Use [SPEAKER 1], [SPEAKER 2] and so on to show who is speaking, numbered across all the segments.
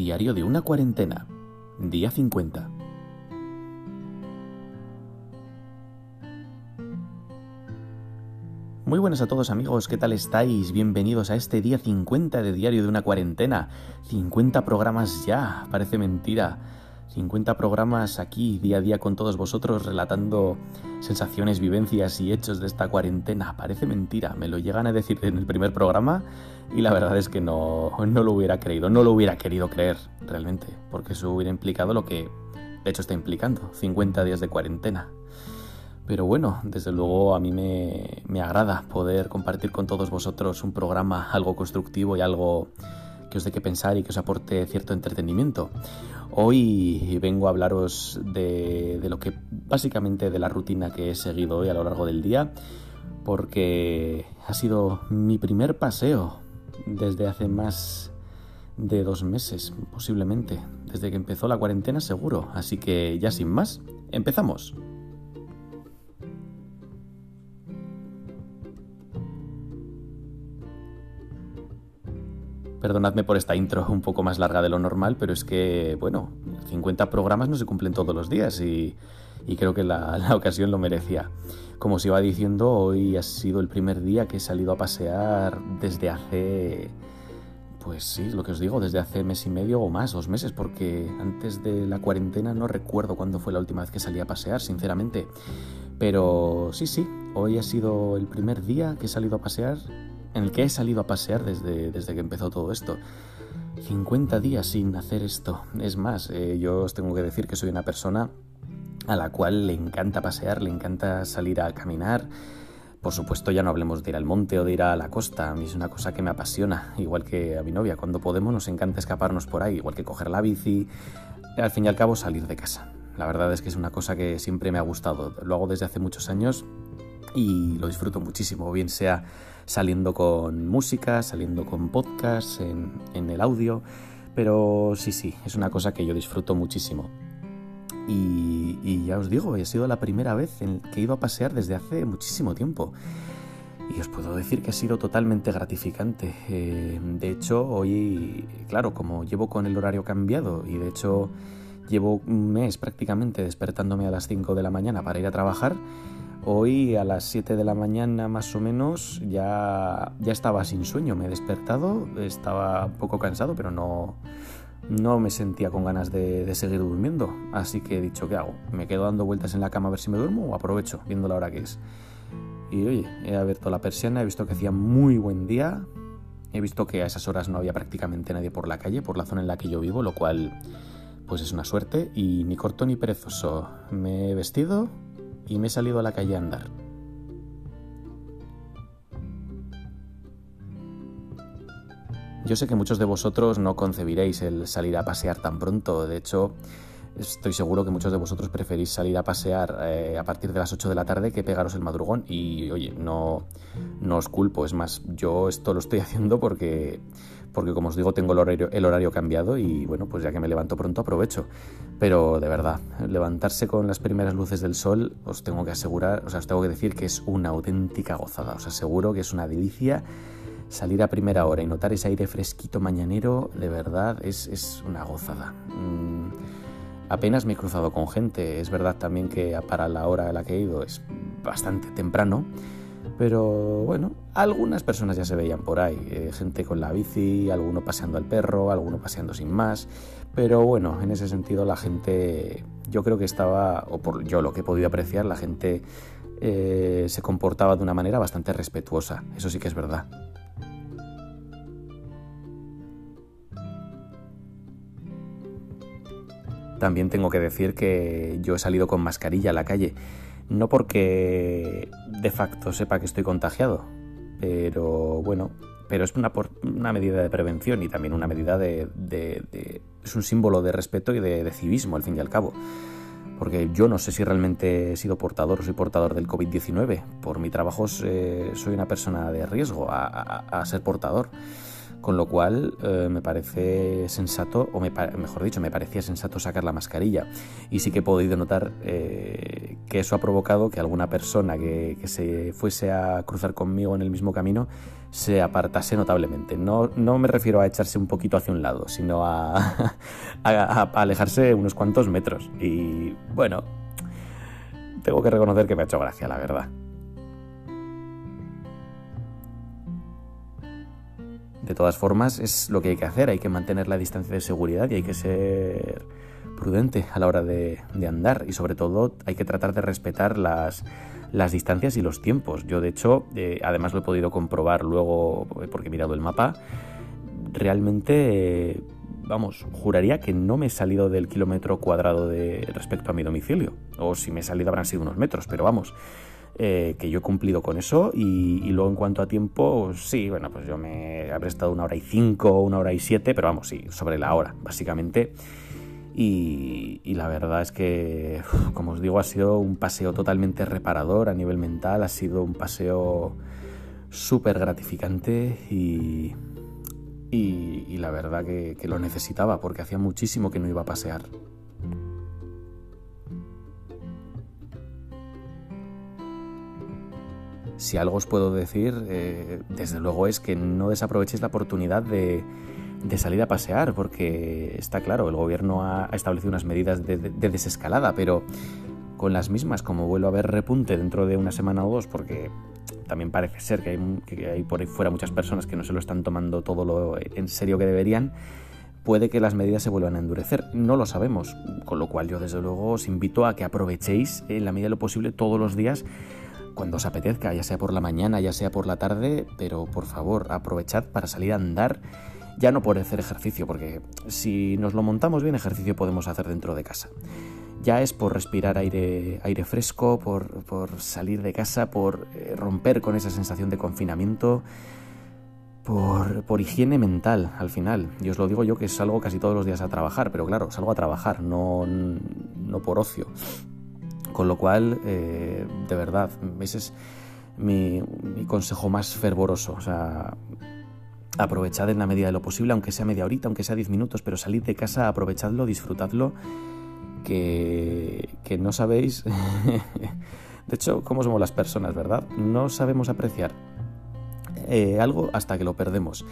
[SPEAKER 1] Diario de una cuarentena. Día 50. Muy buenas a todos amigos, ¿qué tal estáis? Bienvenidos a este día 50 de Diario de una cuarentena. 50 programas ya, parece mentira. 50 programas aquí día a día con todos vosotros relatando sensaciones, vivencias y hechos de esta cuarentena. Parece mentira, me lo llegan a decir en el primer programa y la verdad es que no, no lo hubiera creído, no lo hubiera querido creer realmente, porque eso hubiera implicado lo que de hecho está implicando, 50 días de cuarentena. Pero bueno, desde luego a mí me, me agrada poder compartir con todos vosotros un programa algo constructivo y algo que os dé que pensar y que os aporte cierto entretenimiento. Hoy vengo a hablaros de, de, lo que básicamente de la rutina que he seguido hoy a lo largo del día, porque ha sido mi primer paseo desde hace más de dos meses, posiblemente, desde que empezó la cuarentena seguro, así que ya sin más, empezamos. Perdonadme por esta intro un poco más larga de lo normal, pero es que, bueno, 50 programas no se cumplen todos los días y, creo que la, la, ocasión lo merecía. Como os iba diciendo, hoy ha sido el primer día que he salido a pasear desde hace... Pues sí, lo que os digo, desde hace mes y medio o más, dos meses, porque antes de la cuarentena no recuerdo cuándo fue la última vez que salí a pasear, sinceramente. Pero sí, sí, hoy ha sido el primer día que he salido a pasear en el que he salido a pasear desde, desde que empezó todo esto. 50 días sin hacer esto. Es más, eh, yo os tengo que decir que soy una persona a la cual le encanta pasear, le encanta salir a caminar. Por supuesto, ya no hablemos de ir al monte o de ir a la costa. A mí es una cosa que me apasiona, igual que a mi novia. Cuando podemos nos encanta escaparnos por ahí, igual que coger la bici. Al fin y al cabo, salir de casa. La verdad es que es una cosa que siempre me ha gustado. Lo hago desde hace muchos años y lo disfruto muchísimo, bien sea saliendo con música, saliendo con podcast, en, el audio, pero sí, sí, es una cosa que yo disfruto muchísimo. Y, y ya os digo, ha sido la primera vez en que he ido a pasear desde hace muchísimo tiempo. Y os puedo decir que ha sido totalmente gratificante. Eh, de hecho, hoy, claro, como llevo con el horario cambiado y de hecho llevo un mes prácticamente despertándome a las 5 de la mañana para ir a trabajar, Hoy a las 7 de la mañana más o menos ya, ya estaba sin sueño, me he despertado, estaba un poco cansado, pero no, no me sentía con ganas de, de, seguir durmiendo. Así que he dicho, ¿qué hago? ¿Me quedo dando vueltas en la cama a ver si me duermo o aprovecho viendo la hora que es? Y oye, he abierto la persiana, he visto que hacía muy buen día, he visto que a esas horas no había prácticamente nadie por la calle, por la zona en la que yo vivo, lo cual pues es una suerte y ni corto ni perezoso. Me he vestido, y me he salido a la calle a andar. Yo sé que muchos de vosotros no concebiréis el salir a pasear tan pronto, de hecho estoy seguro que muchos de vosotros preferís salir a pasear eh, a partir de las 8 de la tarde que pegaros el madrugón. Y oye, no, no os culpo, es más, yo esto lo estoy haciendo porque porque como os digo tengo el horario, el horario cambiado y bueno, pues ya que me levanto pronto aprovecho. Pero de verdad, levantarse con las primeras luces del sol, os tengo que asegurar, o sea, os tengo que decir que es una auténtica gozada, os aseguro que es una delicia salir a primera hora y notar ese aire fresquito mañanero, de verdad, es, es una gozada. Mm, apenas me he cruzado con gente, es verdad también que para la hora a la que he ido es bastante temprano, pero bueno, algunas personas ya se veían por ahí, eh, gente con la bici, alguno paseando al perro, alguno paseando sin más. Pero bueno, en ese sentido la gente, yo creo que estaba, o por yo lo que he podido apreciar, la gente eh, se comportaba de una manera bastante respetuosa. Eso sí que es verdad. También tengo que decir que yo he salido con mascarilla a la calle no porque de facto sepa que estoy contagiado, pero bueno, pero es una, medida de prevención y también una medida de, es un símbolo de respeto y de, de, civismo al fin y al cabo. Porque yo no sé si realmente he sido portador o soy portador del COVID-19. Por mi trabajo eh, soy una persona de riesgo a, ser portador. Con lo cual eh, me parece sensato, o mejor dicho, me parecía sensato sacar la mascarilla. Y sí que he podido notar eh, que eso ha provocado que alguna persona que, se fuese a cruzar conmigo en el mismo camino se apartase notablemente. No, no me refiero a echarse un poquito hacia un lado, sino a, a alejarse unos cuantos metros. Y bueno, tengo que reconocer que me ha hecho gracia, la verdad. De todas formas, es lo que hay que hacer, hay que mantener la distancia de seguridad y hay que ser prudente a la hora de, andar y sobre todo hay que tratar de respetar las, distancias y los tiempos. Yo de hecho, eh, además lo he podido comprobar luego porque he mirado el mapa, realmente, vamos, juraría que no me he salido del kilómetro cuadrado de respecto a mi domicilio. O si me he salido habrán sido unos metros, pero vamos, eh, que yo he cumplido con eso y, luego en cuanto a tiempo, sí, bueno, pues yo me habré estado una hora y cinco, una hora y siete, pero vamos, sí, sobre la hora, básicamente. Y, la verdad es que, como os digo, ha sido un paseo totalmente reparador a nivel mental, ha sido un paseo súper gratificante y, y, la verdad que lo necesitaba porque hacía muchísimo que no iba a pasear. Si algo os puedo decir, eh, desde luego es que no desaprovechéis la oportunidad de, salir a pasear, porque está claro, el gobierno ha, establecido unas medidas de, desescalada, pero con las mismas, como vuelvo a ver repunte dentro de una semana o dos, porque también parece ser que hay, que hay por ahí fuera muchas personas que no se lo están tomando todo lo en serio que deberían, puede que las medidas se vuelvan a endurecer. No lo sabemos, con lo cual yo desde luego os invito a que aprovechéis en la medida de lo posible todos los días cuando os apetezca, ya sea por la mañana, ya sea por la tarde, pero por favor, aprovechad para salir a andar, ya no por hacer ejercicio, porque si nos lo montamos bien, ejercicio podemos hacer dentro de casa. Ya es por respirar aire, aire fresco, por, salir de casa, por eh, romper con esa sensación de confinamiento, por, por, higiene mental al final. Y os lo digo yo que salgo casi todos los días a trabajar, pero claro, salgo a trabajar, no, no por ocio. Con lo cual, eh, de verdad, ese es mi, consejo más fervoroso. O sea, aprovechad en la medida de lo posible, aunque sea media horita, aunque sea diez minutos, pero salid de casa, aprovechadlo, disfrutadlo, que, que no sabéis... de hecho, cómo somos las personas, ¿verdad? No sabemos apreciar eh, algo hasta que lo perdemos.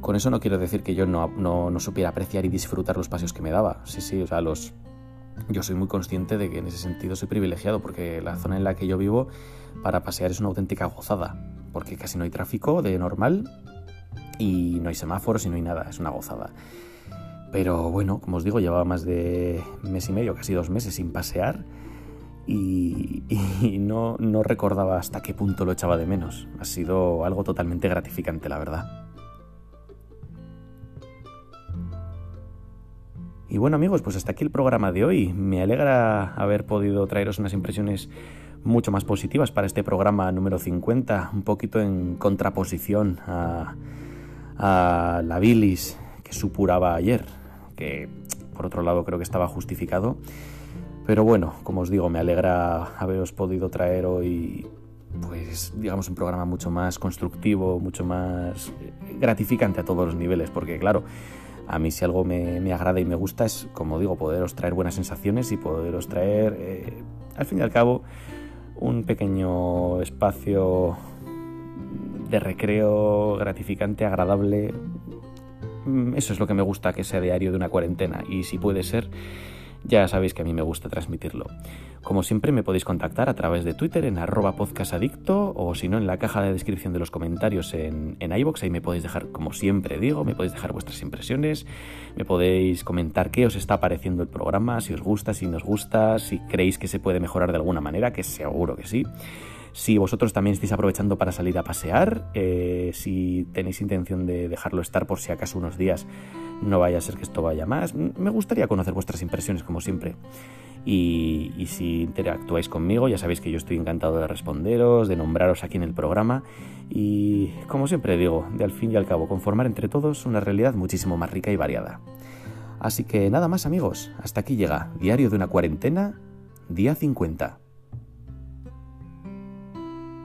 [SPEAKER 1] Con eso no quiero decir que yo no, no, no, supiera apreciar y disfrutar los paseos que me daba. Sí, sí, o sea, los, yo soy muy consciente de que en ese sentido soy privilegiado porque la zona en la que yo vivo para pasear es una auténtica gozada, porque casi no hay tráfico de normal y no hay semáforos y no hay nada, es una gozada. Pero bueno, como os digo, llevaba más de mes y medio, casi dos meses sin pasear y, no, no recordaba hasta qué punto lo echaba de menos. Ha sido algo totalmente gratificante, la verdad. Y bueno amigos, pues hasta aquí el programa de hoy. Me alegra haber podido traeros unas impresiones mucho más positivas para este programa número 50, un poquito en contraposición a, la bilis que supuraba ayer, que por otro lado creo que estaba justificado. Pero bueno, como os digo, me alegra haberos podido traer hoy pues digamos un programa mucho más constructivo, mucho más gratificante a todos los niveles, porque claro, a mí si algo me, agrada y me gusta es, como digo, poderos traer buenas sensaciones y poderos traer, eh, al fin y al cabo, un pequeño espacio de recreo gratificante, agradable. Mm, eso es lo que me gusta que sea diario de una cuarentena y si puede ser ya sabéis que a mí me gusta transmitirlo. Como siempre me podéis contactar a través de Twitter en arroba podcastadicto o si no en la caja de descripción de los comentarios en, en iVoox, ahí me podéis dejar, como siempre digo, me podéis dejar vuestras impresiones, me podéis comentar qué os está pareciendo el programa, si os gusta, si nos gusta, si creéis que se puede mejorar de alguna manera, que seguro que sí. Si vosotros también estáis aprovechando para salir a pasear, eh, si tenéis intención de dejarlo estar por si acaso unos días, no vaya a ser que esto vaya más. Me gustaría conocer vuestras impresiones, como siempre. Y, si interactuáis conmigo, ya sabéis que yo estoy encantado de responderos, de nombraros aquí en el programa. Y como siempre digo, de al fin y al cabo, conformar entre todos una realidad muchísimo más rica y variada. Así que nada más amigos, hasta aquí llega Diario de una cuarentena, día 50.